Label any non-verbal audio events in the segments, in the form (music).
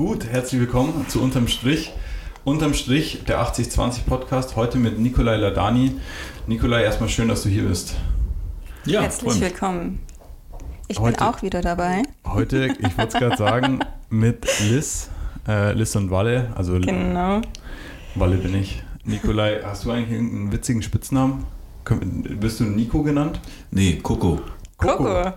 Gut, herzlich willkommen zu Unterm Strich. Unterm Strich der 8020 Podcast, heute mit Nikolai Ladani. Nikolai, erstmal schön, dass du hier bist. Ja, herzlich willkommen. Ich heute, bin auch wieder dabei. Heute, ich wollte es gerade sagen, mit Liz, äh, Liz und Walle. Also genau. Walle bin ich. Nikolai, hast du eigentlich irgendeinen witzigen Spitznamen? Wirst du Nico genannt? Nee, Coco. Coco. Coco.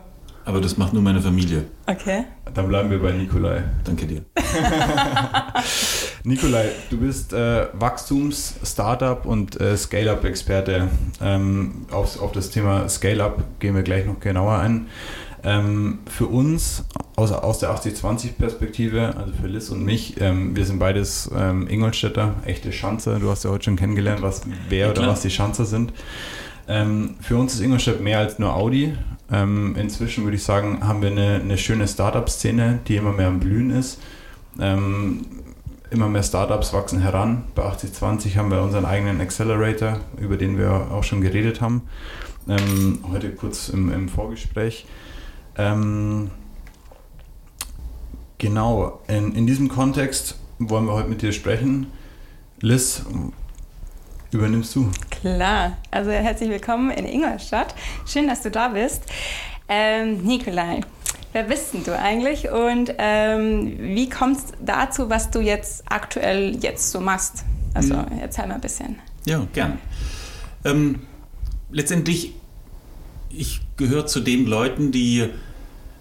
Aber das macht nur meine Familie. Okay. Dann bleiben wir bei Nikolai. Danke dir. (laughs) Nikolai, du bist äh, Wachstums-, Startup- und äh, Scale-Up-Experte. Ähm, auf, auf das Thema Scale-Up gehen wir gleich noch genauer ein. Ähm, für uns aus, aus der 80-20-Perspektive, also für Liz und mich, ähm, wir sind beides ähm, Ingolstädter, echte Schanzer. Du hast ja heute schon kennengelernt, was wer ja, oder was die Schanzer sind. Ähm, für uns ist Ingolstadt mehr als nur Audi. Ähm, inzwischen würde ich sagen, haben wir eine, eine schöne Startup-Szene, die immer mehr am Blühen ist. Ähm, immer mehr Startups wachsen heran. Bei 8020 haben wir unseren eigenen Accelerator, über den wir auch schon geredet haben. Ähm, heute kurz im, im Vorgespräch. Ähm, genau, in, in diesem Kontext wollen wir heute mit dir sprechen. Liz, übernimmst du? Klar, also herzlich willkommen in Ingolstadt. Schön, dass du da bist. Ähm, Nikolai, wer bist denn du eigentlich und ähm, wie kommst du dazu, was du jetzt aktuell jetzt so machst? Also mhm. erzähl mal ein bisschen. Ja, gern. Ähm, letztendlich, ich gehöre zu den Leuten, die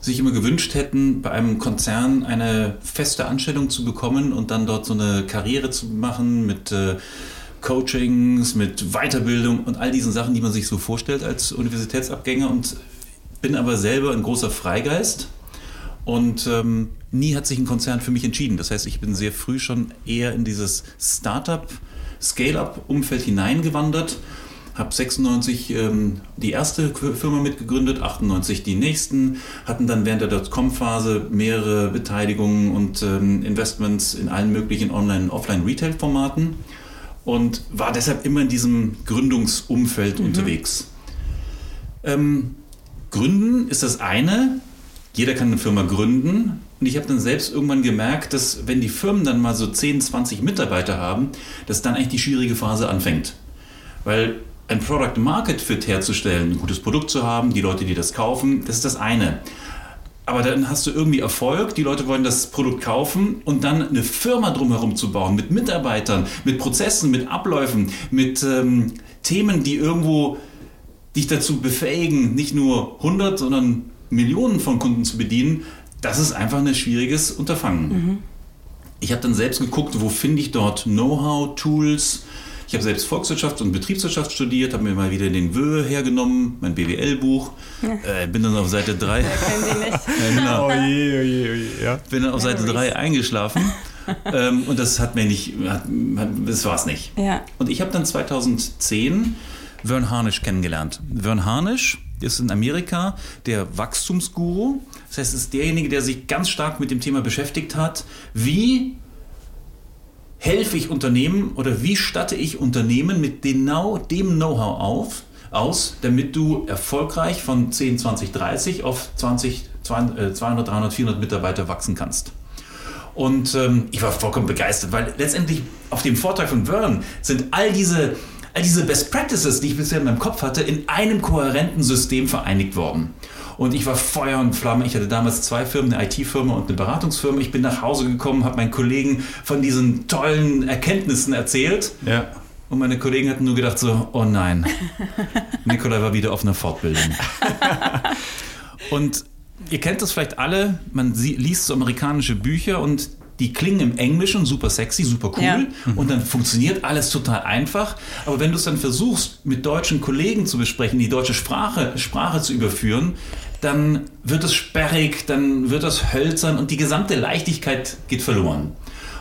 sich immer gewünscht hätten, bei einem Konzern eine feste Anstellung zu bekommen und dann dort so eine Karriere zu machen mit äh, Coachings, mit Weiterbildung und all diesen Sachen, die man sich so vorstellt als Universitätsabgänger und bin aber selber ein großer Freigeist und ähm, nie hat sich ein Konzern für mich entschieden. Das heißt, ich bin sehr früh schon eher in dieses Startup, Scale-up-Umfeld hineingewandert habe 96 ähm, die erste Firma mitgegründet, 98 die nächsten, hatten dann während der Dotcom-Phase mehrere Beteiligungen und ähm, Investments in allen möglichen Online- und Offline-Retail-Formaten und war deshalb immer in diesem Gründungsumfeld mhm. unterwegs. Ähm, gründen ist das eine, jeder kann eine Firma gründen. Und ich habe dann selbst irgendwann gemerkt, dass wenn die Firmen dann mal so 10, 20 Mitarbeiter haben, dass dann eigentlich die schwierige Phase anfängt. Weil ein Product Market Fit herzustellen, ein gutes Produkt zu haben, die Leute, die das kaufen, das ist das eine. Aber dann hast du irgendwie Erfolg, die Leute wollen das Produkt kaufen und dann eine Firma drumherum zu bauen, mit Mitarbeitern, mit Prozessen, mit Abläufen, mit ähm, Themen, die irgendwo dich dazu befähigen, nicht nur 100, sondern Millionen von Kunden zu bedienen, das ist einfach ein schwieriges Unterfangen. Mhm. Ich habe dann selbst geguckt, wo finde ich dort Know-how, Tools, ich habe selbst Volkswirtschaft und Betriebswirtschaft studiert, habe mir mal wieder den Wöhe hergenommen, mein BWL-Buch. Äh, bin dann auf Seite 3. Ja, (laughs) kennen Sie nicht. (laughs) ja, genau. oh je, oh je, oh je. Ja. Bin dann auf Seite 3 eingeschlafen. (laughs) ähm, und das hat mir nicht, hat, das war es nicht. Ja. Und ich habe dann 2010 Vern Harnisch kennengelernt. Vern Harnisch ist in Amerika der Wachstumsguru. Das heißt, es ist derjenige, der sich ganz stark mit dem Thema beschäftigt hat, wie helfe ich Unternehmen oder wie statte ich Unternehmen mit genau dem Know-how auf, aus, damit du erfolgreich von 10, 20, 30 auf 20, 200, 300, 400 Mitarbeiter wachsen kannst. Und ähm, ich war vollkommen begeistert, weil letztendlich auf dem Vortrag von Vern sind all diese, all diese Best Practices, die ich bisher in meinem Kopf hatte, in einem kohärenten System vereinigt worden. Und ich war Feuer und Flamme. Ich hatte damals zwei Firmen, eine IT-Firma und eine Beratungsfirma. Ich bin nach Hause gekommen, habe meinen Kollegen von diesen tollen Erkenntnissen erzählt. Ja. Und meine Kollegen hatten nur gedacht so, oh nein, (laughs) Nikolai war wieder auf einer Fortbildung. (laughs) und ihr kennt das vielleicht alle, man liest so amerikanische Bücher und die klingen im Englischen super sexy, super cool ja. und dann funktioniert alles total einfach. Aber wenn du es dann versuchst, mit deutschen Kollegen zu besprechen, die deutsche Sprache, Sprache zu überführen, dann wird es sperrig, dann wird es hölzern und die gesamte Leichtigkeit geht verloren.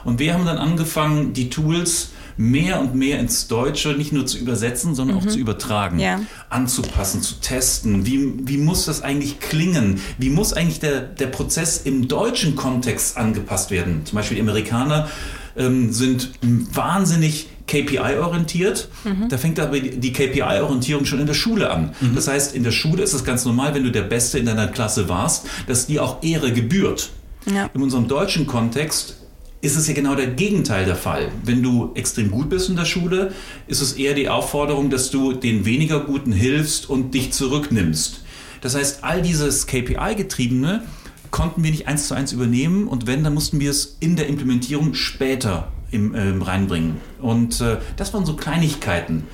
Und wir haben dann angefangen, die Tools mehr und mehr ins Deutsche nicht nur zu übersetzen, sondern mhm. auch zu übertragen, ja. anzupassen, zu testen. Wie, wie muss das eigentlich klingen? Wie muss eigentlich der, der Prozess im deutschen Kontext angepasst werden? Zum Beispiel die Amerikaner ähm, sind wahnsinnig KPI-orientiert. Mhm. Da fängt aber die KPI-Orientierung schon in der Schule an. Mhm. Das heißt, in der Schule ist es ganz normal, wenn du der Beste in deiner Klasse warst, dass dir auch Ehre gebührt. Ja. In unserem deutschen Kontext ist es ja genau der Gegenteil der Fall. Wenn du extrem gut bist in der Schule, ist es eher die Aufforderung, dass du den weniger Guten hilfst und dich zurücknimmst. Das heißt, all dieses KPI-getriebene konnten wir nicht eins zu eins übernehmen und wenn, dann mussten wir es in der Implementierung später im, äh, reinbringen. Und äh, das waren so Kleinigkeiten.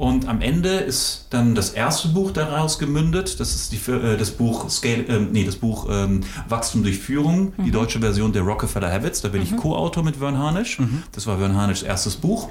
Und am Ende ist dann das erste Buch daraus gemündet. Das ist die, äh, das Buch Scale, äh, nee, das Buch ähm, Wachstum durch Führung, mhm. die deutsche Version der Rockefeller Habits. Da bin mhm. ich Co-Autor mit Vern Harnisch. Mhm. Das war Vern Harnischs erstes Buch.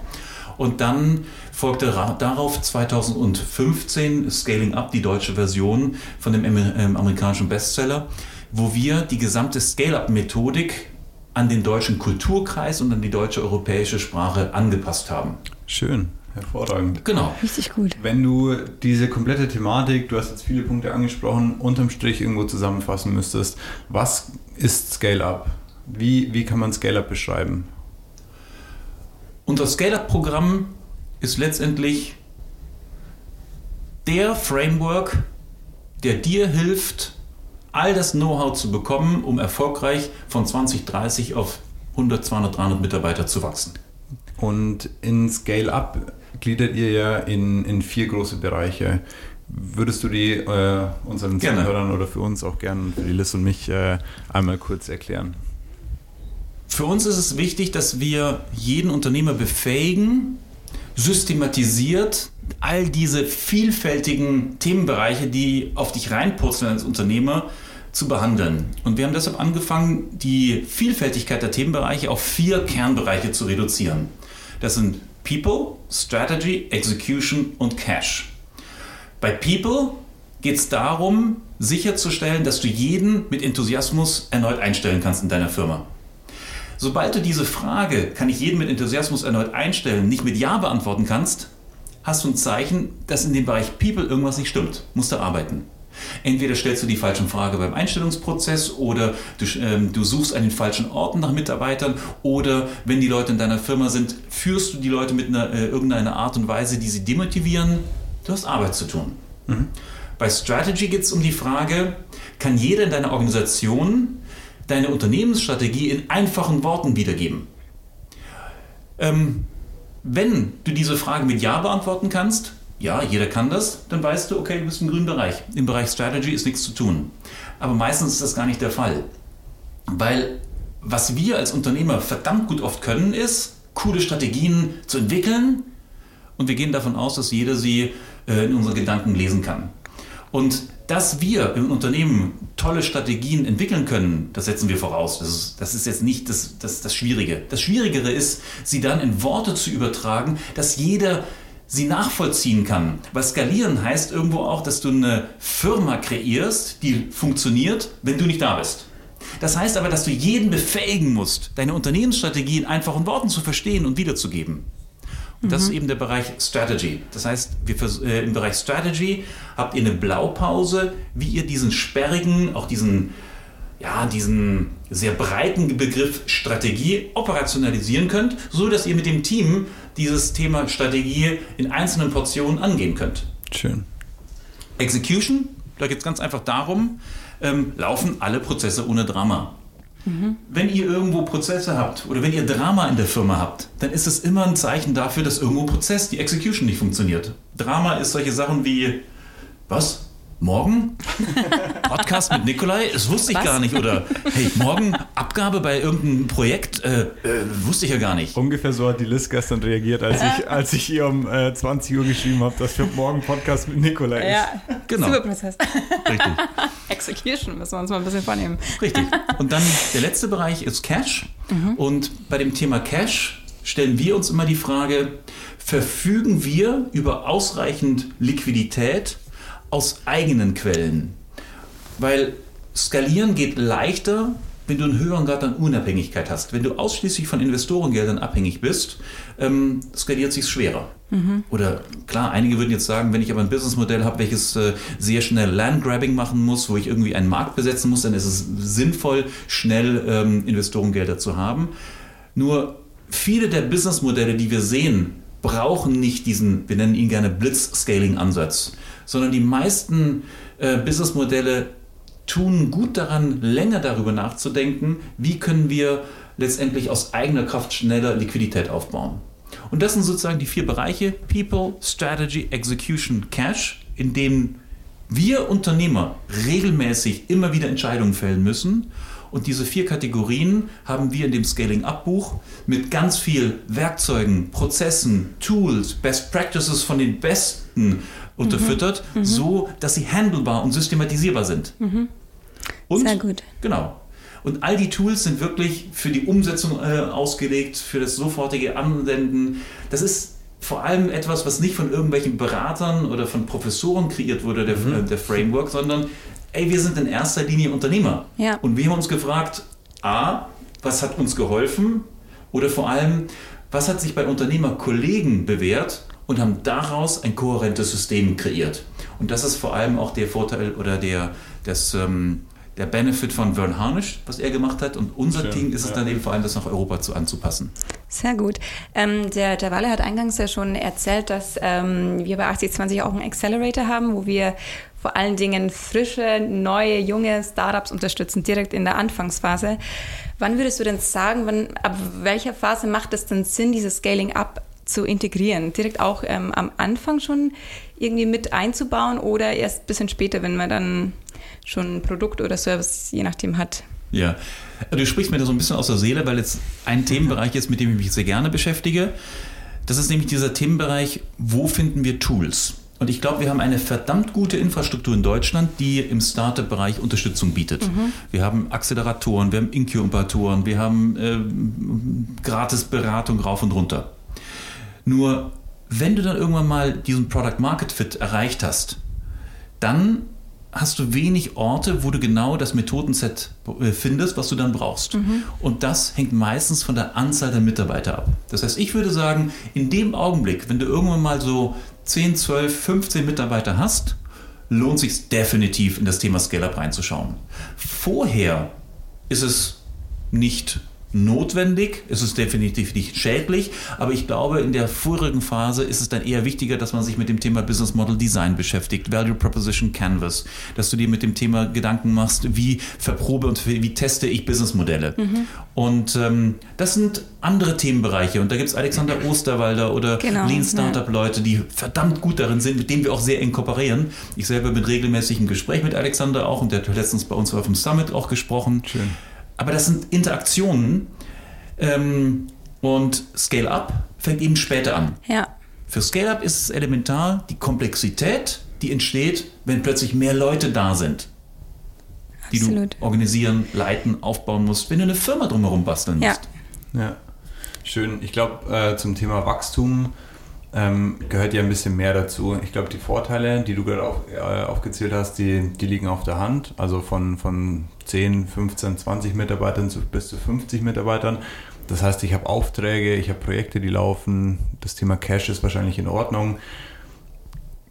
Und dann folgte darauf 2015 Scaling Up, die deutsche Version von dem ähm, amerikanischen Bestseller, wo wir die gesamte Scale-Up-Methodik an den deutschen Kulturkreis und an die deutsche europäische Sprache angepasst haben. Schön. Hervorragend. Genau. Richtig gut. Wenn du diese komplette Thematik, du hast jetzt viele Punkte angesprochen, unterm Strich irgendwo zusammenfassen müsstest, was ist Scale-Up? Wie, wie kann man Scale-Up beschreiben? Unser Scale-Up-Programm ist letztendlich der Framework, der dir hilft, all das Know-how zu bekommen, um erfolgreich von 2030 auf 100, 200, 300 Mitarbeiter zu wachsen. Und in Scale-Up gliedert ihr ja in, in vier große Bereiche. Würdest du die äh, unseren gerne. Zuhörern oder für uns auch gerne, für die Liz und mich, äh, einmal kurz erklären? Für uns ist es wichtig, dass wir jeden Unternehmer befähigen, systematisiert all diese vielfältigen Themenbereiche, die auf dich reinpurzeln als Unternehmer, zu behandeln. Und wir haben deshalb angefangen, die Vielfältigkeit der Themenbereiche auf vier Kernbereiche zu reduzieren. Das sind People, Strategy, Execution und Cash. Bei People geht es darum, sicherzustellen, dass du jeden mit Enthusiasmus erneut einstellen kannst in deiner Firma. Sobald du diese Frage, kann ich jeden mit Enthusiasmus erneut einstellen, nicht mit Ja beantworten kannst, hast du ein Zeichen, dass in dem Bereich People irgendwas nicht stimmt. Musst du arbeiten. Entweder stellst du die falsche Frage beim Einstellungsprozess oder du, ähm, du, suchst an den falschen Orten nach Mitarbeitern oder wenn die Leute in deiner Firma sind, führst du die Leute mit einer, äh, irgendeiner Art und Weise, die sie demotivieren. Du hast Arbeit zu tun. Mhm. Bei Strategy geht es um die Frage, kann jeder in deiner Organisation deine Unternehmensstrategie in einfachen Worten wiedergeben? Ähm, wenn du diese Frage mit Ja beantworten kannst, ja, jeder kann das, dann weißt du, okay, du bist im grünen Bereich. Im Bereich Strategy ist nichts zu tun. Aber meistens ist das gar nicht der Fall. Weil was wir als Unternehmer verdammt gut oft können, ist, coole Strategien zu entwickeln. Und wir gehen davon aus, dass jeder sie äh, in unseren Gedanken lesen kann. Und dass wir im Unternehmen tolle Strategien entwickeln können, das setzen wir voraus. Das ist, das ist jetzt nicht das, das, das Schwierige. Das Schwierigere ist, sie dann in Worte zu übertragen, dass jeder sie nachvollziehen kann. Weil skalieren heißt irgendwo auch, dass du eine Firma kreierst, die funktioniert, wenn du nicht da bist. Das heißt aber, dass du jeden befähigen musst, deine Unternehmensstrategie in einfachen Worten zu verstehen und wiederzugeben. Und das ist mhm. eben der Bereich Strategy. Das heißt, wir, äh, im Bereich Strategy habt ihr eine Blaupause, wie ihr diesen sperrigen, auch diesen ja, diesen sehr breiten Begriff Strategie operationalisieren könnt, so dass ihr mit dem Team dieses Thema Strategie in einzelnen Portionen angehen könnt. Schön. Execution, da geht es ganz einfach darum, ähm, laufen alle Prozesse ohne Drama. Mhm. Wenn ihr irgendwo Prozesse habt oder wenn ihr Drama in der Firma habt, dann ist es immer ein Zeichen dafür, dass irgendwo Prozess, die Execution nicht funktioniert. Drama ist solche Sachen wie, was? Morgen Podcast mit Nikolai? Das wusste ich Was? gar nicht. Oder hey, morgen Abgabe bei irgendeinem Projekt? Äh, äh, wusste ich ja gar nicht. Ungefähr so hat die Liz gestern reagiert, als ich, als ich ihr um äh, 20 Uhr geschrieben habe, dass für morgen Podcast mit Nikolai ist. Ja, genau. Super Prozess. Richtig. (laughs) Execution müssen wir uns mal ein bisschen vornehmen. Richtig. (laughs) Und dann der letzte Bereich ist Cash. Mhm. Und bei dem Thema Cash stellen wir uns immer die Frage, verfügen wir über ausreichend Liquidität, aus eigenen Quellen. Weil skalieren geht leichter, wenn du einen höheren Grad an Unabhängigkeit hast. Wenn du ausschließlich von Investorengeldern abhängig bist, ähm, skaliert sich schwerer. Mhm. Oder klar, einige würden jetzt sagen, wenn ich aber ein Businessmodell habe, welches äh, sehr schnell Landgrabbing machen muss, wo ich irgendwie einen Markt besetzen muss, dann ist es sinnvoll, schnell ähm, Investorengelder zu haben. Nur viele der Businessmodelle, die wir sehen, brauchen nicht diesen, wir nennen ihn gerne Blitz-Scaling-Ansatz sondern die meisten äh, Businessmodelle tun gut daran, länger darüber nachzudenken, wie können wir letztendlich aus eigener Kraft schneller Liquidität aufbauen. Und das sind sozusagen die vier Bereiche People, Strategy, Execution, Cash, in denen wir Unternehmer regelmäßig immer wieder Entscheidungen fällen müssen. Und diese vier Kategorien haben wir in dem Scaling-Up-Buch mit ganz viel Werkzeugen, Prozessen, Tools, Best Practices von den Besten unterfüttert, mhm. so dass sie handelbar und systematisierbar sind. Mhm. Und, Sehr gut. Genau. Und all die Tools sind wirklich für die Umsetzung äh, ausgelegt, für das sofortige Anwenden. Das ist vor allem etwas, was nicht von irgendwelchen Beratern oder von Professoren kreiert wurde, der, mhm. der Framework, sondern ey, wir sind in erster Linie Unternehmer. Ja. Und wir haben uns gefragt, a, was hat uns geholfen? Oder vor allem, was hat sich bei Unternehmerkollegen bewährt und haben daraus ein kohärentes System kreiert. Und das ist vor allem auch der Vorteil oder der, das, ähm, der Benefit von Vern Harnisch, was er gemacht hat. Und unser Schön, Ding ist ja. es dann eben vor allem, das nach Europa zu, anzupassen. Sehr gut. Ähm, der, Walle hat eingangs ja schon erzählt, dass ähm, wir bei 8020 auch einen Accelerator haben, wo wir vor allen Dingen frische, neue, junge Startups unterstützen, direkt in der Anfangsphase. Wann würdest du denn sagen, wann, ab welcher Phase macht es denn Sinn, dieses Scaling Up zu integrieren? Direkt auch ähm, am Anfang schon irgendwie mit einzubauen oder erst ein bisschen später, wenn man dann schon ein Produkt oder Service, je nachdem, hat. Ja, du sprichst mir da so ein bisschen aus der Seele, weil jetzt ein Themenbereich ist, mit dem ich mich sehr gerne beschäftige. Das ist nämlich dieser Themenbereich, wo finden wir Tools? Und ich glaube, wir haben eine verdammt gute Infrastruktur in Deutschland, die im Startup-Bereich Unterstützung bietet. Mhm. Wir haben Acceleratoren, wir haben Inkubatoren, wir haben äh, gratis Beratung rauf und runter. Nur, wenn du dann irgendwann mal diesen Product Market Fit erreicht hast, dann hast du wenig Orte, wo du genau das Methodenset äh, findest, was du dann brauchst. Mhm. Und das hängt meistens von der Anzahl der Mitarbeiter ab. Das heißt, ich würde sagen, in dem Augenblick, wenn du irgendwann mal so 10, 12, 15 Mitarbeiter hast, lohnt sich definitiv in das Thema Scale-Up reinzuschauen. Vorher ist es nicht notwendig, es ist definitiv nicht schädlich, aber ich glaube, in der vorigen Phase ist es dann eher wichtiger, dass man sich mit dem Thema Business Model Design beschäftigt, Value Proposition Canvas, dass du dir mit dem Thema Gedanken machst, wie verprobe und wie teste ich Businessmodelle. Mhm. Und ähm, das sind andere Themenbereiche und da gibt es Alexander Osterwalder oder genau, Lean Startup Leute, die verdammt gut darin sind, mit denen wir auch sehr eng kooperieren. Ich selber bin regelmäßig im Gespräch mit Alexander auch und der hat letztens bei uns auf dem Summit auch gesprochen. Schön. Aber das sind Interaktionen ähm, und Scale-up fängt eben später an. Ja. Für Scale-up ist es elementar die Komplexität, die entsteht, wenn plötzlich mehr Leute da sind, die Absolut. du organisieren, leiten, aufbauen musst, wenn du eine Firma drumherum basteln musst. Ja, ja. schön. Ich glaube, äh, zum Thema Wachstum ähm, gehört ja ein bisschen mehr dazu. Ich glaube, die Vorteile, die du gerade auf, äh, aufgezählt hast, die, die liegen auf der Hand. Also von, von 10, 15, 20 Mitarbeitern zu, bis zu 50 Mitarbeitern. Das heißt, ich habe Aufträge, ich habe Projekte, die laufen. Das Thema Cash ist wahrscheinlich in Ordnung.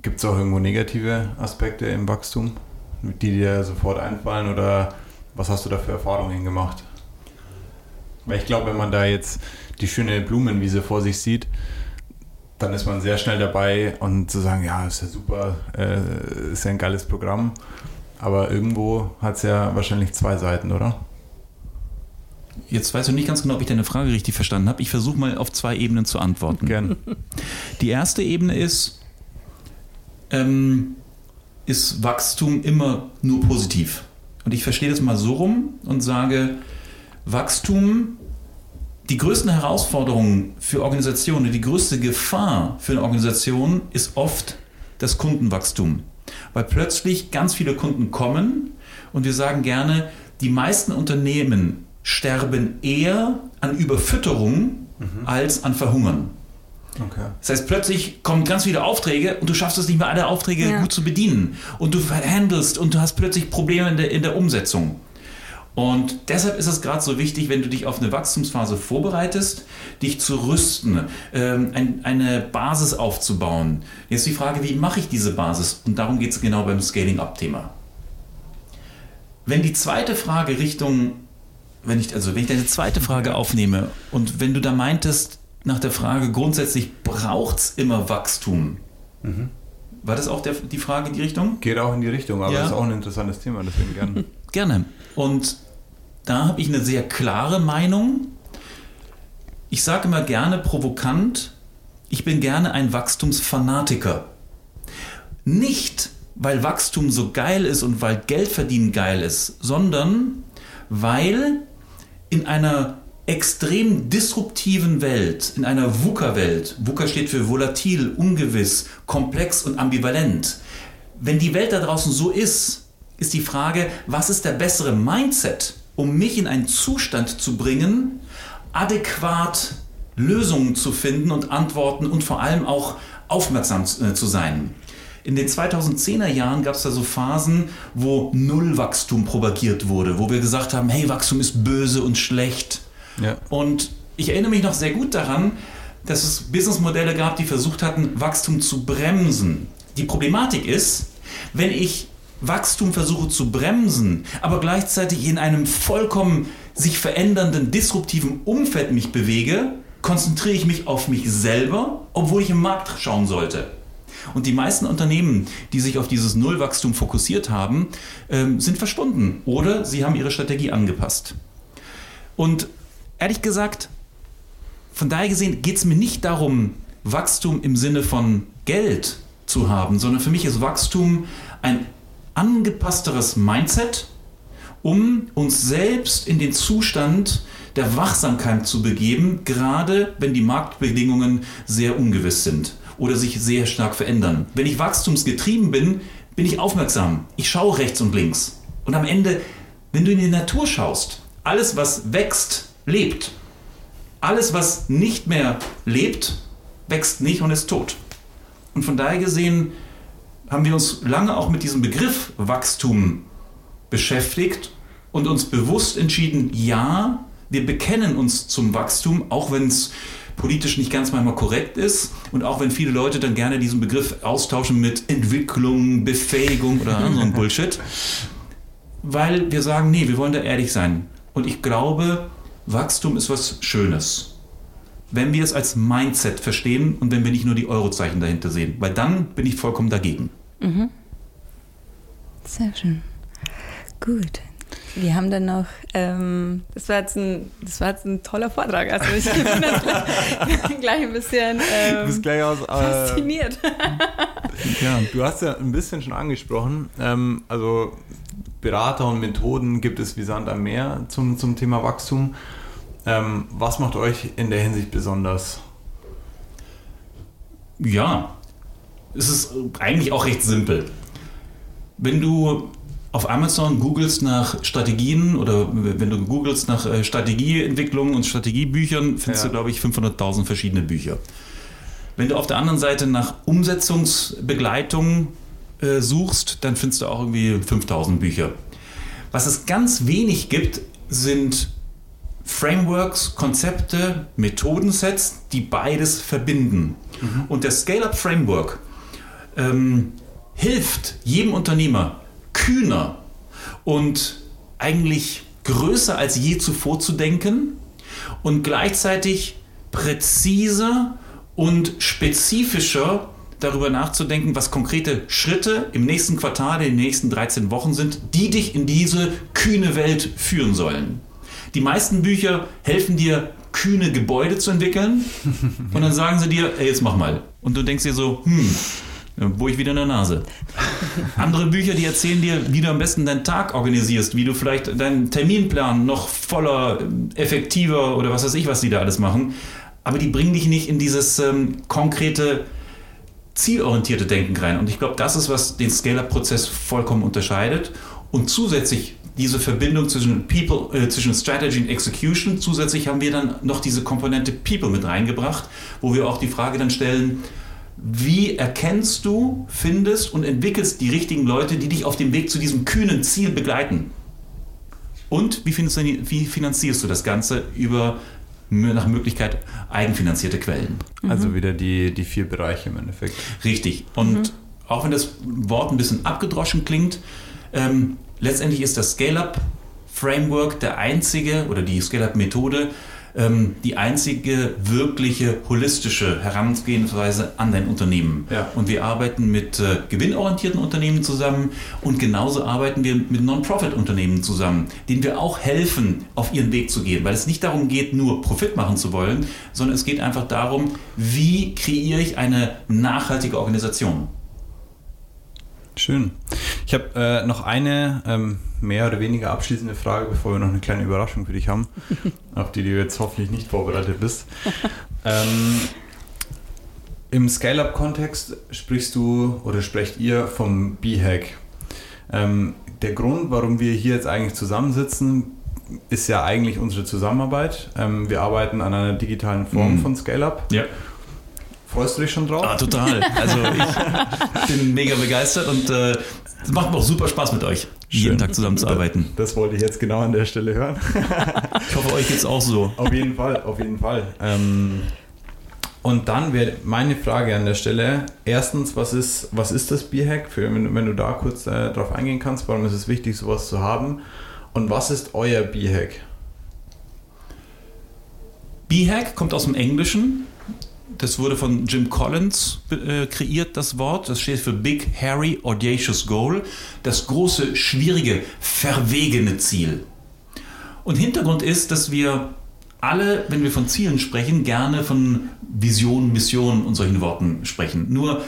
Gibt es auch irgendwo negative Aspekte im Wachstum, die dir sofort einfallen? Oder was hast du da für Erfahrungen gemacht? Weil ich glaube, wenn man da jetzt die schöne Blumenwiese vor sich sieht, dann ist man sehr schnell dabei und zu sagen, ja, ist ja super, äh, ist ja ein geiles Programm. Aber irgendwo hat es ja wahrscheinlich zwei Seiten, oder? Jetzt weißt du nicht ganz genau, ob ich deine Frage richtig verstanden habe. Ich versuche mal auf zwei Ebenen zu antworten. Gerne. Die erste Ebene ist, ähm, ist Wachstum immer nur positiv? Und ich verstehe das mal so rum und sage, Wachstum die größten Herausforderungen für Organisationen, die größte Gefahr für eine Organisation ist oft das Kundenwachstum. Weil plötzlich ganz viele Kunden kommen und wir sagen gerne, die meisten Unternehmen sterben eher an Überfütterung mhm. als an Verhungern. Okay. Das heißt, plötzlich kommen ganz viele Aufträge und du schaffst es nicht mehr, alle Aufträge ja. gut zu bedienen. Und du handelst und du hast plötzlich Probleme in der, in der Umsetzung. Und deshalb ist es gerade so wichtig, wenn du dich auf eine Wachstumsphase vorbereitest, dich zu rüsten, ähm, ein, eine Basis aufzubauen. Jetzt die Frage, wie mache ich diese Basis? Und darum geht es genau beim Scaling-Up-Thema. Wenn die zweite Frage Richtung, wenn ich, also wenn ich deine zweite Frage aufnehme und wenn du da meintest, nach der Frage grundsätzlich braucht es immer Wachstum. Mhm. War das auch der, die Frage in die Richtung? Geht auch in die Richtung, aber ja. ist auch ein interessantes Thema, deswegen gerne. (laughs) Gerne. Und da habe ich eine sehr klare Meinung, ich sage immer gerne provokant, ich bin gerne ein Wachstumsfanatiker. Nicht, weil Wachstum so geil ist und weil Geldverdienen geil ist, sondern weil in einer extrem disruptiven Welt, in einer VUCA-Welt, VUCA steht für volatil, ungewiss, komplex und ambivalent, wenn die Welt da draußen so ist, ist die Frage, was ist der bessere Mindset, um mich in einen Zustand zu bringen, adäquat Lösungen zu finden und Antworten und vor allem auch aufmerksam äh, zu sein. In den 2010er Jahren gab es da so Phasen, wo Nullwachstum propagiert wurde, wo wir gesagt haben, hey, Wachstum ist böse und schlecht. Ja. Und ich erinnere mich noch sehr gut daran, dass es Businessmodelle gab, die versucht hatten, Wachstum zu bremsen. Die Problematik ist, wenn ich Wachstum versuche zu bremsen, aber gleichzeitig in einem vollkommen sich verändernden, disruptiven Umfeld mich bewege, konzentriere ich mich auf mich selber, obwohl ich im Markt schauen sollte. Und die meisten Unternehmen, die sich auf dieses Nullwachstum fokussiert haben, ähm, sind verschwunden oder sie haben ihre Strategie angepasst. Und ehrlich gesagt, von daher gesehen geht es mir nicht darum, Wachstum im Sinne von Geld zu haben, sondern für mich ist Wachstum ein angepassteres Mindset, um uns selbst in den Zustand der Wachsamkeit zu begeben, gerade wenn die Marktbedingungen sehr ungewiss sind oder sich sehr stark verändern. Wenn ich wachstumsgetrieben bin, bin ich aufmerksam. Ich schaue rechts und links. Und am Ende, wenn du in die Natur schaust, alles, was wächst, lebt. Alles, was nicht mehr lebt, wächst nicht und ist tot. Und von daher gesehen haben wir uns lange auch mit diesem Begriff Wachstum beschäftigt und uns bewusst entschieden, ja, wir bekennen uns zum Wachstum, auch wenn es politisch nicht ganz manchmal korrekt ist und auch wenn viele Leute dann gerne diesen Begriff austauschen mit Entwicklung, Befähigung oder so ein (laughs) Bullshit, weil wir sagen, nee, wir wollen da ehrlich sein. Und ich glaube, Wachstum ist was Schönes wenn wir es als Mindset verstehen und wenn wir nicht nur die Eurozeichen dahinter sehen. Weil dann bin ich vollkommen dagegen. Mhm. Sehr schön. Gut. Wir haben dann noch, ähm, das, war jetzt ein, das war jetzt ein toller Vortrag. Also ich (laughs) bin gleich, gleich ein bisschen ähm, du bist gleich aus, äh, fasziniert. ja, du hast ja ein bisschen schon angesprochen, ähm, also Berater und Methoden gibt es wie Sand am Meer zum, zum Thema Wachstum. Ähm, was macht euch in der Hinsicht besonders? Ja, es ist eigentlich auch recht simpel. Wenn du auf Amazon googelst nach Strategien oder wenn du googelst nach äh, Strategieentwicklung und Strategiebüchern, findest ja. du, glaube ich, 500.000 verschiedene Bücher. Wenn du auf der anderen Seite nach Umsetzungsbegleitung äh, suchst, dann findest du auch irgendwie 5000 Bücher. Was es ganz wenig gibt, sind Frameworks, Konzepte, Methodensets, die beides verbinden. Mhm. Und der Scale-Up Framework ähm, hilft jedem Unternehmer kühner und eigentlich größer als je zuvor zu denken und gleichzeitig präziser und spezifischer darüber nachzudenken, was konkrete Schritte im nächsten Quartal, in den nächsten 13 Wochen sind, die dich in diese kühne Welt führen sollen. Die meisten Bücher helfen dir, kühne Gebäude zu entwickeln (laughs) und dann sagen sie dir, ey, jetzt mach mal. Und du denkst dir so, hm, wo ich wieder in der Nase. Andere Bücher, die erzählen dir, wie du am besten deinen Tag organisierst, wie du vielleicht deinen Terminplan noch voller, effektiver oder was weiß ich, was die da alles machen. Aber die bringen dich nicht in dieses ähm, konkrete, zielorientierte Denken rein. Und ich glaube, das ist, was den Scale-Up-Prozess vollkommen unterscheidet. Und zusätzlich diese Verbindung zwischen People, äh, zwischen Strategy und Execution. Zusätzlich haben wir dann noch diese Komponente People mit reingebracht, wo wir auch die Frage dann stellen, wie erkennst du, findest und entwickelst die richtigen Leute, die dich auf dem Weg zu diesem kühnen Ziel begleiten? Und wie, du, wie finanzierst du das Ganze über nach Möglichkeit eigenfinanzierte Quellen? Also mhm. wieder die, die vier Bereiche im Endeffekt. Richtig. Und mhm. auch wenn das Wort ein bisschen abgedroschen klingt, ähm, letztendlich ist das Scale-Up Framework der einzige oder die Scale-Up Methode ähm, die einzige wirkliche holistische Herangehensweise an dein Unternehmen. Ja. Und wir arbeiten mit äh, gewinnorientierten Unternehmen zusammen und genauso arbeiten wir mit Non-Profit-Unternehmen zusammen, denen wir auch helfen, auf ihren Weg zu gehen, weil es nicht darum geht, nur Profit machen zu wollen, sondern es geht einfach darum, wie kreiere ich eine nachhaltige Organisation. Schön. Ich habe äh, noch eine ähm, mehr oder weniger abschließende Frage, bevor wir noch eine kleine Überraschung für dich haben, (laughs) auf die du jetzt hoffentlich nicht vorbereitet bist. (laughs) ähm, Im Scale-Up-Kontext sprichst du oder sprecht ihr vom B-Hack. Ähm, der Grund, warum wir hier jetzt eigentlich zusammensitzen, ist ja eigentlich unsere Zusammenarbeit. Ähm, wir arbeiten an einer digitalen Form Mhm. von Scale-Up. Ja. Freust du dich schon drauf? Ah, total. Also ich (laughs) bin mega begeistert und äh, es macht mir auch super Spaß mit euch, Schön. jeden Tag zusammenzuarbeiten. Das wollte ich jetzt genau an der Stelle hören. (laughs) Ich hoffe, euch geht's auch so. Auf jeden Fall, auf jeden Fall. Ähm, und dann wäre meine Frage an der Stelle: Erstens, was ist, was ist das Bierhack? Für, wenn, wenn du da kurz äh, drauf eingehen kannst, warum ist es wichtig, sowas zu haben? Und was ist euer Bierhack? B-Hack kommt aus dem Englischen. Das wurde von Jim Collins äh, kreiert, das Wort. Das steht für Big, Hairy, Audacious Goal. Das große, schwierige, verwegene Ziel. Und Hintergrund ist, dass wir alle, wenn wir von Zielen sprechen, gerne von Vision, Mission und solchen Worten sprechen. Nur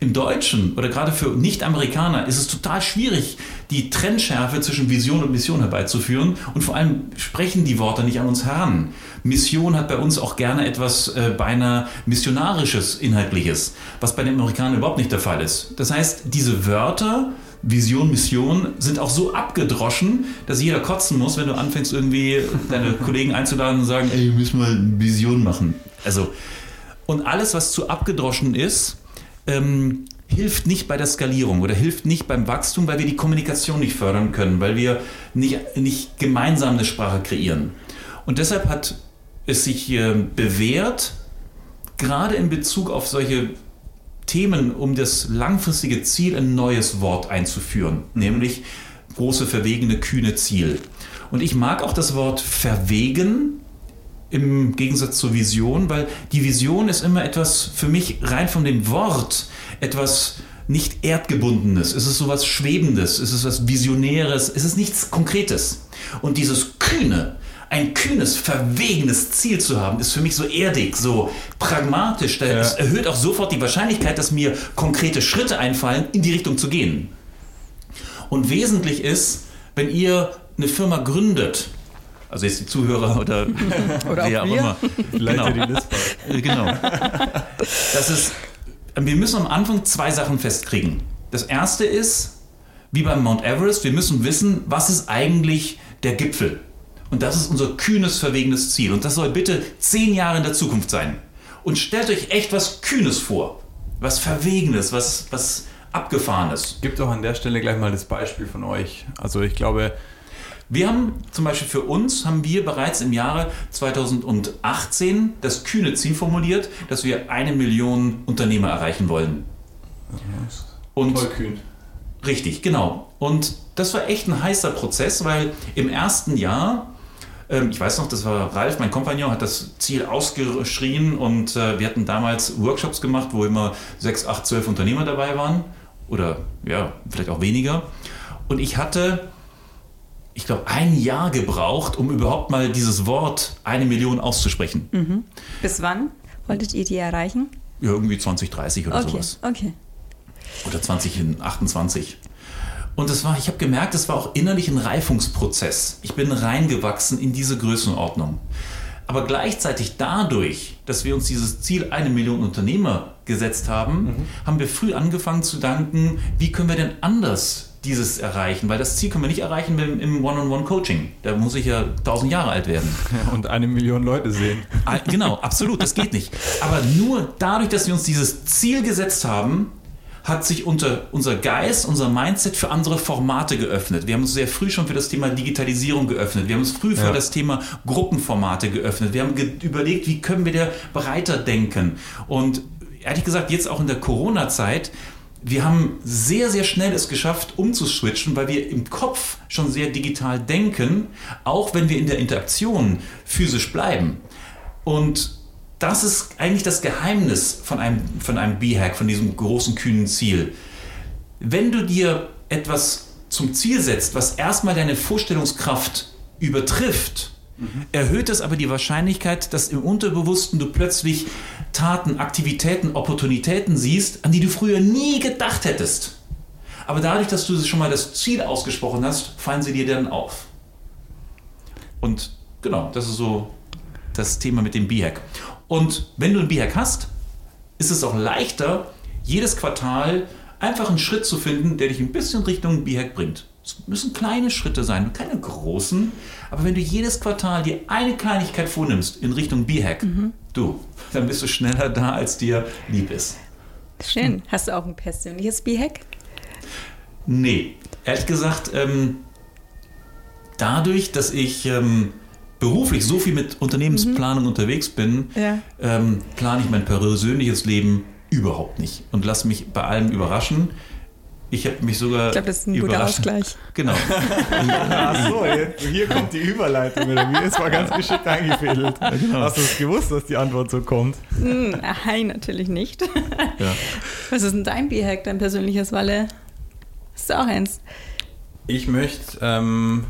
im Deutschen oder gerade für Nicht-Amerikaner ist es total schwierig, die Trennschärfe zwischen Vision und Mission herbeizuführen und vor allem sprechen die Worte nicht an uns heran. Mission hat bei uns auch gerne etwas äh, beinahe missionarisches, inhaltliches, was bei den Amerikanern überhaupt nicht der Fall ist. Das heißt, diese Wörter Vision, Mission sind auch so abgedroschen, dass jeder kotzen muss, wenn du anfängst, irgendwie deine (laughs) Kollegen einzuladen und sagen, ey, wir müssen mal eine Vision machen. Also, und alles, was zu abgedroschen ist, ähm, hilft nicht bei der Skalierung oder hilft nicht beim Wachstum, weil wir die Kommunikation nicht fördern können, weil wir nicht, nicht gemeinsam eine Sprache kreieren. Und deshalb hat es sich äh, bewährt, gerade in Bezug auf solche Themen, um das langfristige Ziel ein neues Wort einzuführen, nämlich große, verwegene, kühne Ziel. Und ich mag auch das Wort verwegen, im Gegensatz zur Vision, weil die Vision ist immer etwas für mich rein von dem Wort etwas nicht erdgebundenes. Es ist sowas Schwebendes, es ist was Visionäres, es ist nichts Konkretes. Und dieses Kühne, ein kühnes, verwegenes Ziel zu haben, ist für mich so erdig, so pragmatisch. Das Ja. erhöht auch sofort die Wahrscheinlichkeit, dass mir konkrete Schritte einfallen, in die Richtung zu gehen. Und wesentlich ist, wenn ihr eine Firma gründet, also jetzt die Zuhörer oder, (laughs) Oder wer auch auch immer. Leiter Genau. die Liste. Äh, Genau. Das ist, wir müssen am Anfang zwei Sachen festkriegen. Das erste ist, wie beim Mount Everest, wir müssen wissen, was ist eigentlich der Gipfel. Und das ist unser kühnes, verwegenes Ziel. Und das soll bitte zehn Jahre in der Zukunft sein. Und stellt euch echt was Kühnes vor. Was Verwegenes, was, was Abgefahrenes. Gib doch an der Stelle gleich mal das Beispiel von euch. Also ich glaube, Wir haben zum Beispiel für uns, haben wir bereits im Jahre 2018 das kühne Ziel formuliert, dass wir eine Million Unternehmer erreichen wollen. Und voll kühn. richtig, genau. Und das war echt ein heißer Prozess, weil im ersten Jahr, ähm, ich weiß noch, das war Ralf, mein Kompagnon, hat das Ziel ausgeschrien und äh, wir hatten damals Workshops gemacht, wo immer sechs, acht, zwölf Unternehmer dabei waren. Oder ja, vielleicht auch weniger. Und ich hatte ich glaube, ein Jahr gebraucht, um überhaupt mal dieses Wort eine Million auszusprechen. Bis wann wolltet ihr die erreichen? Ja, irgendwie 2030 oder Okay, sowas. okay. Oder 2028. Und das war, ich habe gemerkt, das war auch innerlich ein Reifungsprozess. Ich bin reingewachsen in diese Größenordnung. Aber gleichzeitig dadurch, dass wir uns dieses Ziel eine Million Unternehmer gesetzt haben, haben wir früh angefangen zu danken, wie können wir denn anders dieses erreichen? Weil das Ziel können wir nicht erreichen im, im One-on-One-Coaching. Da muss ich ja tausend Jahre alt werden. (laughs) Und eine Million Leute sehen. Ah, Genau, absolut, das geht nicht. Aber nur dadurch, dass wir uns dieses Ziel gesetzt haben, hat sich unter, unser Geist, unser Mindset für andere Formate geöffnet. Wir haben uns sehr früh schon für das Thema Digitalisierung geöffnet. Wir haben uns früh für Ja. das Thema Gruppenformate geöffnet. Wir haben ge überlegt, wie können wir da breiter denken. Und ehrlich gesagt, jetzt auch in der Corona-Zeit, wir haben sehr, sehr schnell es geschafft, umzuswitchen, weil wir im Kopf schon sehr digital denken, auch wenn wir in der Interaktion physisch bleiben. Und das ist eigentlich das Geheimnis von einem, von einem B-Hack, von diesem großen, kühnen Ziel. Wenn du dir etwas zum Ziel setzt, was erstmal deine Vorstellungskraft übertrifft, mhm. erhöht es aber die Wahrscheinlichkeit, dass im Unterbewussten du plötzlich Taten, Aktivitäten, Opportunitäten siehst, an die du früher nie gedacht hättest. Aber dadurch, dass du schon mal das Ziel ausgesprochen hast, fallen sie dir dann auf. Und genau, das ist so das Thema mit dem B-Hack. Und wenn du einen B-Hack hast, ist es auch leichter, jedes Quartal einfach einen Schritt zu finden, der dich ein bisschen Richtung B-Hack bringt. Es müssen kleine Schritte sein, keine großen. Aber wenn du jedes Quartal dir eine Kleinigkeit vornimmst in Richtung B-Hack, mhm. du, dann bist du schneller da, als dir lieb ist. Schön. Hast du auch ein persönliches B-Hack? Nee, ehrlich gesagt, ähm, dadurch, dass ich ähm, beruflich so viel mit Unternehmensplanung mhm. unterwegs bin, ja. ähm, plane ich mein persönliches Leben überhaupt nicht und lasse mich bei allem überraschen. Ich habe mich sogar. Ich glaube, das ist ein guter Ausgleich. Genau. (laughs) Ach so, jetzt, hier kommt die Überleitung wieder. Mir ist mal ganz geschickt eingefädelt. Genau. Hast du es gewusst, dass die Antwort so kommt? Nein, natürlich nicht. (laughs) Ja. Was ist denn dein B-Hack, dein persönliches Walle? Hast du auch eins? Ich möchte ähm,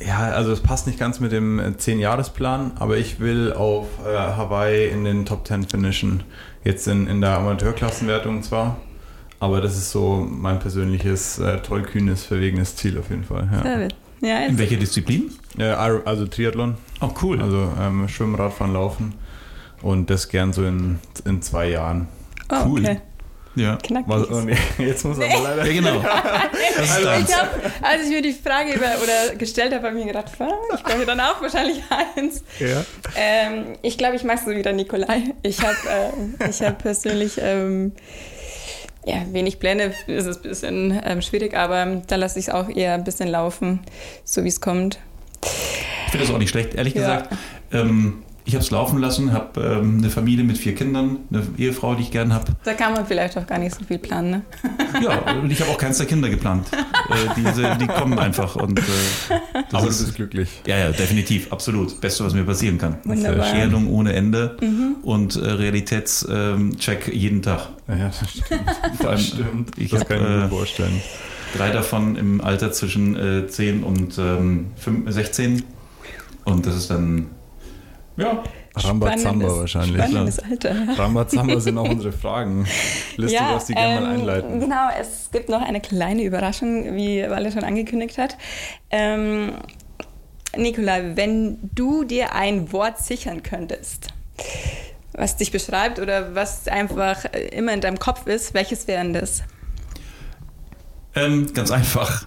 ja, also es passt nicht ganz mit dem 10-Jahres-Plan, aber ich will auf äh, Hawaii in den Top 10 finishen. Jetzt in, in der Amateurklassenwertung zwar, aber das ist so mein persönliches, äh, tollkühnes, verwegenes Ziel auf jeden Fall. Ja. Ja, in welcher Disziplin? Ja, also Triathlon. Oh, cool. Also ähm, Schwimmen, Radfahren, Laufen und das gern so in, in zwei Jahren. Oh, cool. Okay. Ja. Knackig. Oh, (laughs) jetzt muss nee. aber leider. Ja, genau. (laughs) also, ich hab, als ich mir die Frage über, oder gestellt habe, habe ich mir gedacht, ich brauche dann auch wahrscheinlich eins. Ja. Ähm, ich glaube, ich mache es so wie der Nikolai. Ich habe äh, hab persönlich ähm, ja, wenig Pläne, ist es ein bisschen ähm, schwierig, aber da lasse ich es auch eher ein bisschen laufen, so wie es kommt. Ich finde das auch nicht schlecht, ehrlich ja. gesagt. Ähm, ich habe es laufen lassen, habe ähm, eine Familie mit vier Kindern, eine Ehefrau, die ich gern habe. Da kann man vielleicht auch gar nicht so viel planen, ne? (laughs) Ja, und ich habe auch keins der Kinder geplant. (laughs) äh, diese, die kommen einfach und äh, das Aber ist, du bist glücklich. Ja, ja, definitiv, absolut. Beste, was mir passieren kann. Wunderbar. Scherung ohne Ende mhm. und äh, Realitätscheck jeden Tag. Ja, das stimmt. (laughs) Vor allem, stimmt. Ich das hab, kann ich mir äh, vorstellen. Drei davon im Alter zwischen äh, 10 und ähm, 5, 16 und das ist dann ja. Rambazamba wahrscheinlich. Spannendes Alter. Rambazamba sind auch (laughs) unsere Fragen. Lässt ja, du das die gerne ähm, mal einleiten? Genau, es gibt noch eine kleine Überraschung, wie Walle schon angekündigt hat. Ähm, Nikolai, wenn du dir ein Wort sichern könntest, was dich beschreibt oder was einfach immer in deinem Kopf ist, welches wäre denn das? Ähm, ganz einfach.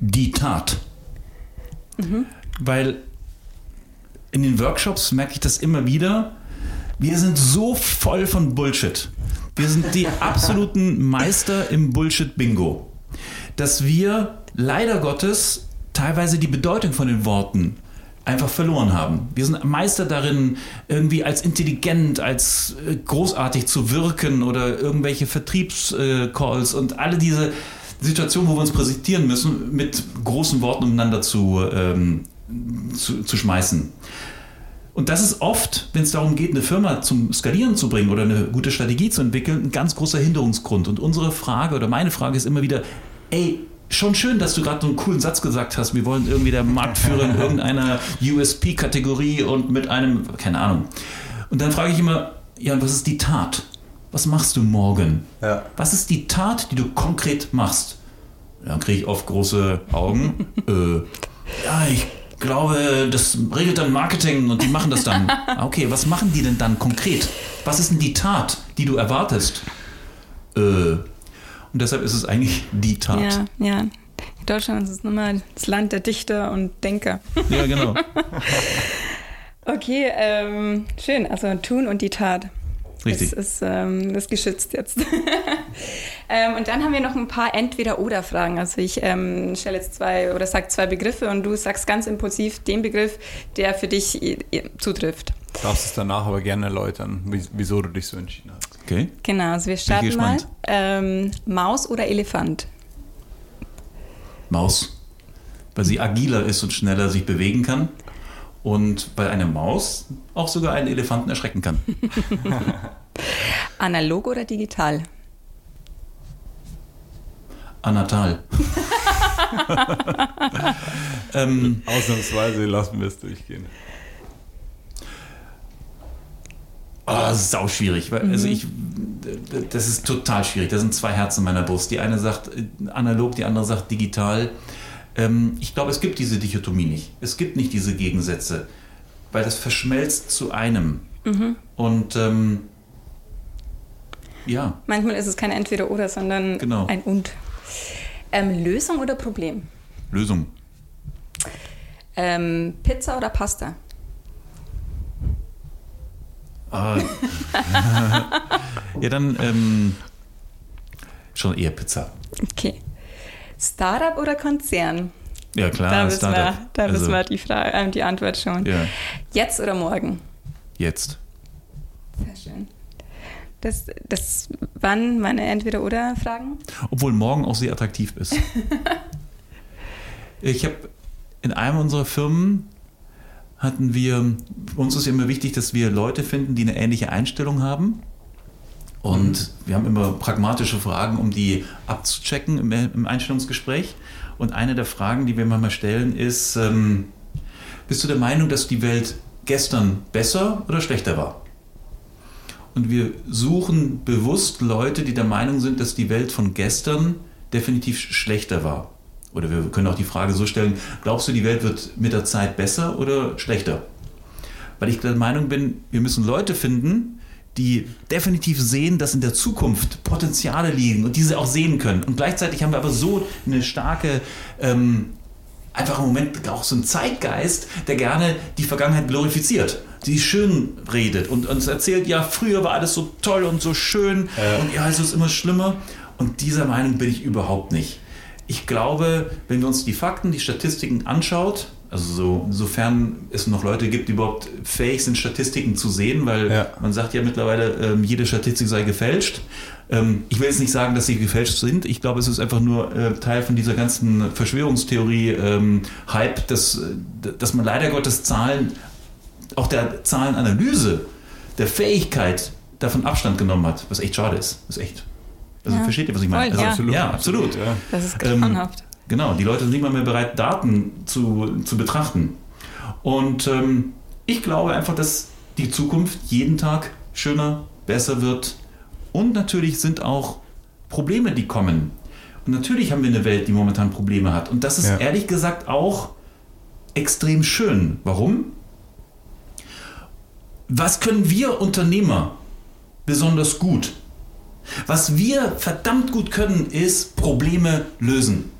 Die Tat. Mhm. Weil in den Workshops merke ich das immer wieder. Wir sind so voll von Bullshit. Wir sind die (laughs) absoluten Meister im Bullshit-Bingo. Dass wir leider Gottes teilweise die Bedeutung von den Worten einfach verloren haben. Wir sind Meister darin, irgendwie als intelligent, als äh, großartig zu wirken oder irgendwelche Vertriebscalls und alle diese Situationen, wo wir uns präsentieren müssen, mit großen Worten umeinander zu, ähm, zu, zu schmeißen. Und das ist oft, wenn es darum geht, eine Firma zum Skalieren zu bringen oder eine gute Strategie zu entwickeln, ein ganz großer Hinderungsgrund. Und unsere Frage oder meine Frage ist immer wieder, ey, schon schön, dass du gerade so einen coolen Satz gesagt hast, wir wollen irgendwie der Marktführer in irgendeiner USP-Kategorie und mit einem, keine Ahnung. Und dann frage ich immer, ja, was ist die Tat? Was machst du morgen? Ja. Was ist die Tat, die du konkret machst? Dann kriege ich oft große Augen. (laughs) äh, ja, ich glaube, das regelt dann Marketing und die machen das dann. (laughs) Okay, was machen die denn dann konkret? Was ist denn die Tat, die du erwartest? Äh, und deshalb ist es eigentlich die Tat. Ja, ja. Deutschland ist nochmal das Land der Dichter und Denker. Ja, genau. (laughs) okay, ähm, schön. Also tun und die Tat. Richtig. Das ist, ähm, das ist geschützt jetzt. (laughs) ähm, und dann haben wir noch ein paar Entweder-Oder-Fragen. Also ich ähm, stelle jetzt zwei oder sage zwei Begriffe und du sagst ganz impulsiv den Begriff, der für dich zutrifft. Darfst es danach aber gerne erläutern, wieso du dich so entschieden hast. Okay. Genau, also wir starten mal. Ähm, Maus oder Elefant? Maus. Weil sie agiler ist und schneller sich bewegen kann. Und weil eine Maus auch sogar einen Elefanten erschrecken kann. (laughs) Analog oder digital? Anatal. (laughs) ähm, Ausnahmsweise lassen wir es durchgehen. Oh, sau schwierig. Weil, Also ich, das ist total schwierig. Da sind zwei Herzen in meiner Brust. Die eine sagt äh, analog, die andere sagt digital. Ähm, ich glaube, es gibt diese Dichotomie nicht. Es gibt nicht diese Gegensätze, weil das verschmelzt zu einem. Und ähm, ja, Manchmal ist es kein Entweder-Oder, sondern Genau. ein Und. Ähm, Lösung oder Problem? Lösung. Ähm, Pizza oder Pasta? Ah. (laughs) ja, dann ähm, schon eher Pizza. Okay. Startup oder Konzern? Ja, klar, da wissen wir, da Also, wissen wir die, Frage, äh, die Antwort schon. Ja, Jetzt oder morgen? jetzt. Sehr schön. Das, das waren meine Entweder-Oder-Fragen. Obwohl morgen auch sehr attraktiv ist. (laughs) ich habe in einem unserer Firmen hatten wir, uns ist ja immer wichtig, dass wir Leute finden, die eine ähnliche Einstellung haben. Und wir haben immer pragmatische Fragen, um die abzuchecken im, im Einstellungsgespräch. Und eine der Fragen, die wir manchmal stellen, ist, ähm, bist du der Meinung, dass die Welt gestern besser oder schlechter war? Und wir suchen bewusst Leute, die der Meinung sind, dass die Welt von gestern definitiv schlechter war. Oder wir können auch die Frage so stellen, glaubst du, die Welt wird mit der Zeit besser oder schlechter? Weil ich der Meinung bin, wir müssen Leute finden, die definitiv sehen, dass in der Zukunft Potenziale liegen und diese auch sehen können. Und gleichzeitig haben wir aber so eine starke, ähm, einfach im Moment auch so einen Zeitgeist, der gerne die Vergangenheit glorifiziert, die schön redet und uns erzählt, ja, früher war alles so toll und so schön Ja. und ja, es ist immer schlimmer. Und dieser Meinung bin ich überhaupt nicht. Ich glaube, wenn wir uns die Fakten, die Statistiken anschaut, also so, sofern es noch Leute gibt, die überhaupt fähig sind, Statistiken zu sehen, weil Ja. man sagt ja mittlerweile, ähm, jede Statistik sei gefälscht. Ähm, ich will jetzt nicht sagen, dass sie gefälscht sind. Ich glaube, es ist einfach nur äh, Teil von dieser ganzen Verschwörungstheorie-Hype, dass, äh, dass man leider Gottes Zahlen, auch der Zahlenanalyse, der Fähigkeit davon Abstand genommen hat, was echt schade ist. Das ist echt. Also Ja. versteht ihr, was ich meine? Voll, also, ja. ja, absolut. Ja. Das ist Ähm, grauenhaft. Genau, die Leute sind nicht mal mehr bereit, Daten zu, zu betrachten. Und ähm, ich glaube einfach, dass die Zukunft jeden Tag schöner, besser wird. Und natürlich sind auch Probleme, die kommen. Und natürlich haben wir eine Welt, die momentan Probleme hat. Und das ist Ja. ehrlich gesagt auch extrem schön. Warum? Was können wir Unternehmer besonders gut? Was wir verdammt gut können, ist Probleme lösen.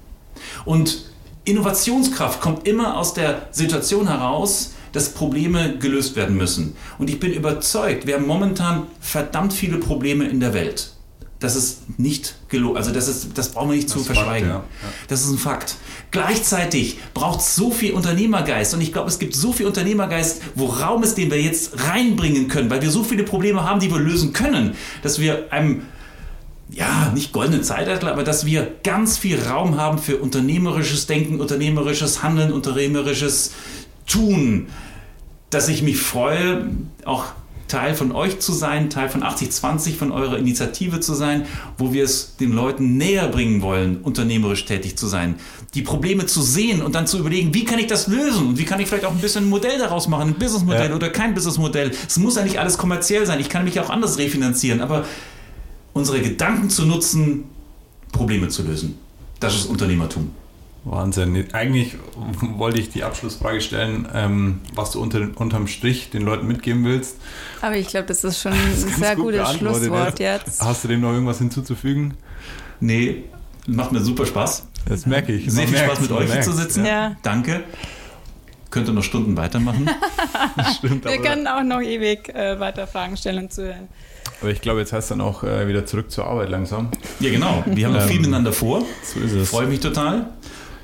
Und Innovationskraft kommt immer aus der Situation heraus, dass Probleme gelöst werden müssen. Und ich bin überzeugt, wir haben momentan verdammt viele Probleme in der Welt. Das ist nicht gelogen. Also das, ist, das brauchen wir nicht zu ist Fakt, verschweigen. ja. Ja. Das ist ein Fakt. Gleichzeitig braucht es so viel Unternehmergeist und ich glaube, es gibt so viel Unternehmergeist, wo Raum ist, den wir jetzt reinbringen können, weil wir so viele Probleme haben, die wir lösen können, dass wir einem ja, nicht goldenen Zeitalter, aber dass wir ganz viel Raum haben für unternehmerisches Denken, unternehmerisches Handeln, unternehmerisches Tun, dass ich mich freue, auch Teil von euch zu sein, Teil von 8020, von eurer Initiative zu sein, wo wir es den Leuten näher bringen wollen, unternehmerisch tätig zu sein, die Probleme zu sehen und dann zu überlegen, wie kann ich das lösen und wie kann ich vielleicht auch ein bisschen ein Modell daraus machen, ein Businessmodell Ja. oder kein Businessmodell. Es muss ja nicht alles kommerziell sein, ich kann mich auch anders refinanzieren, aber unsere Gedanken zu nutzen, Probleme zu lösen. Das ist Unternehmertum. Wahnsinn. Eigentlich wollte ich die Abschlussfrage stellen, ähm, was du unter, unterm Strich den Leuten mitgeben willst. Aber ich glaube, das ist schon (laughs) ein Ganz sehr gut gutes beantwortet, Schlusswort jetzt. Hast du dem noch irgendwas hinzuzufügen? Nee, macht mir super Spaß. Das merke ich. Sehr viel Spaß mit euch hier zu sitzen. Ja. Danke. Könnt ihr noch Stunden weitermachen. (laughs) Stimmt, Wir aber, können auch noch ewig äh, weiter Fragen stellen und zuhören. Aber ich glaube, jetzt heißt dann auch äh, wieder zurück zur Arbeit langsam. Ja, genau. Wir haben noch ähm, viel miteinander vor. So ist es. Freue mich total.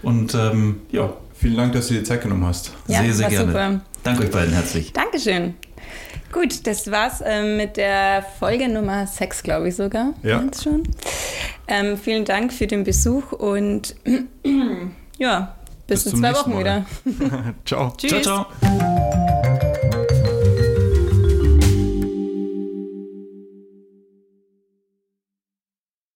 Und ähm, ja. Vielen Dank, dass du dir Zeit genommen hast. Ja, sehr, sehr gerne. Super. Danke euch beiden herzlich. Dankeschön. Gut, das war's ähm, mit der Folge Nummer 6, glaube ich sogar. Ja. Schon. Ähm, vielen Dank für den Besuch und (clears throat) ja, bis, bis in zwei Wochen Mal. wieder. (laughs) (laughs) ciao. Tschüss. Ciao, ciao.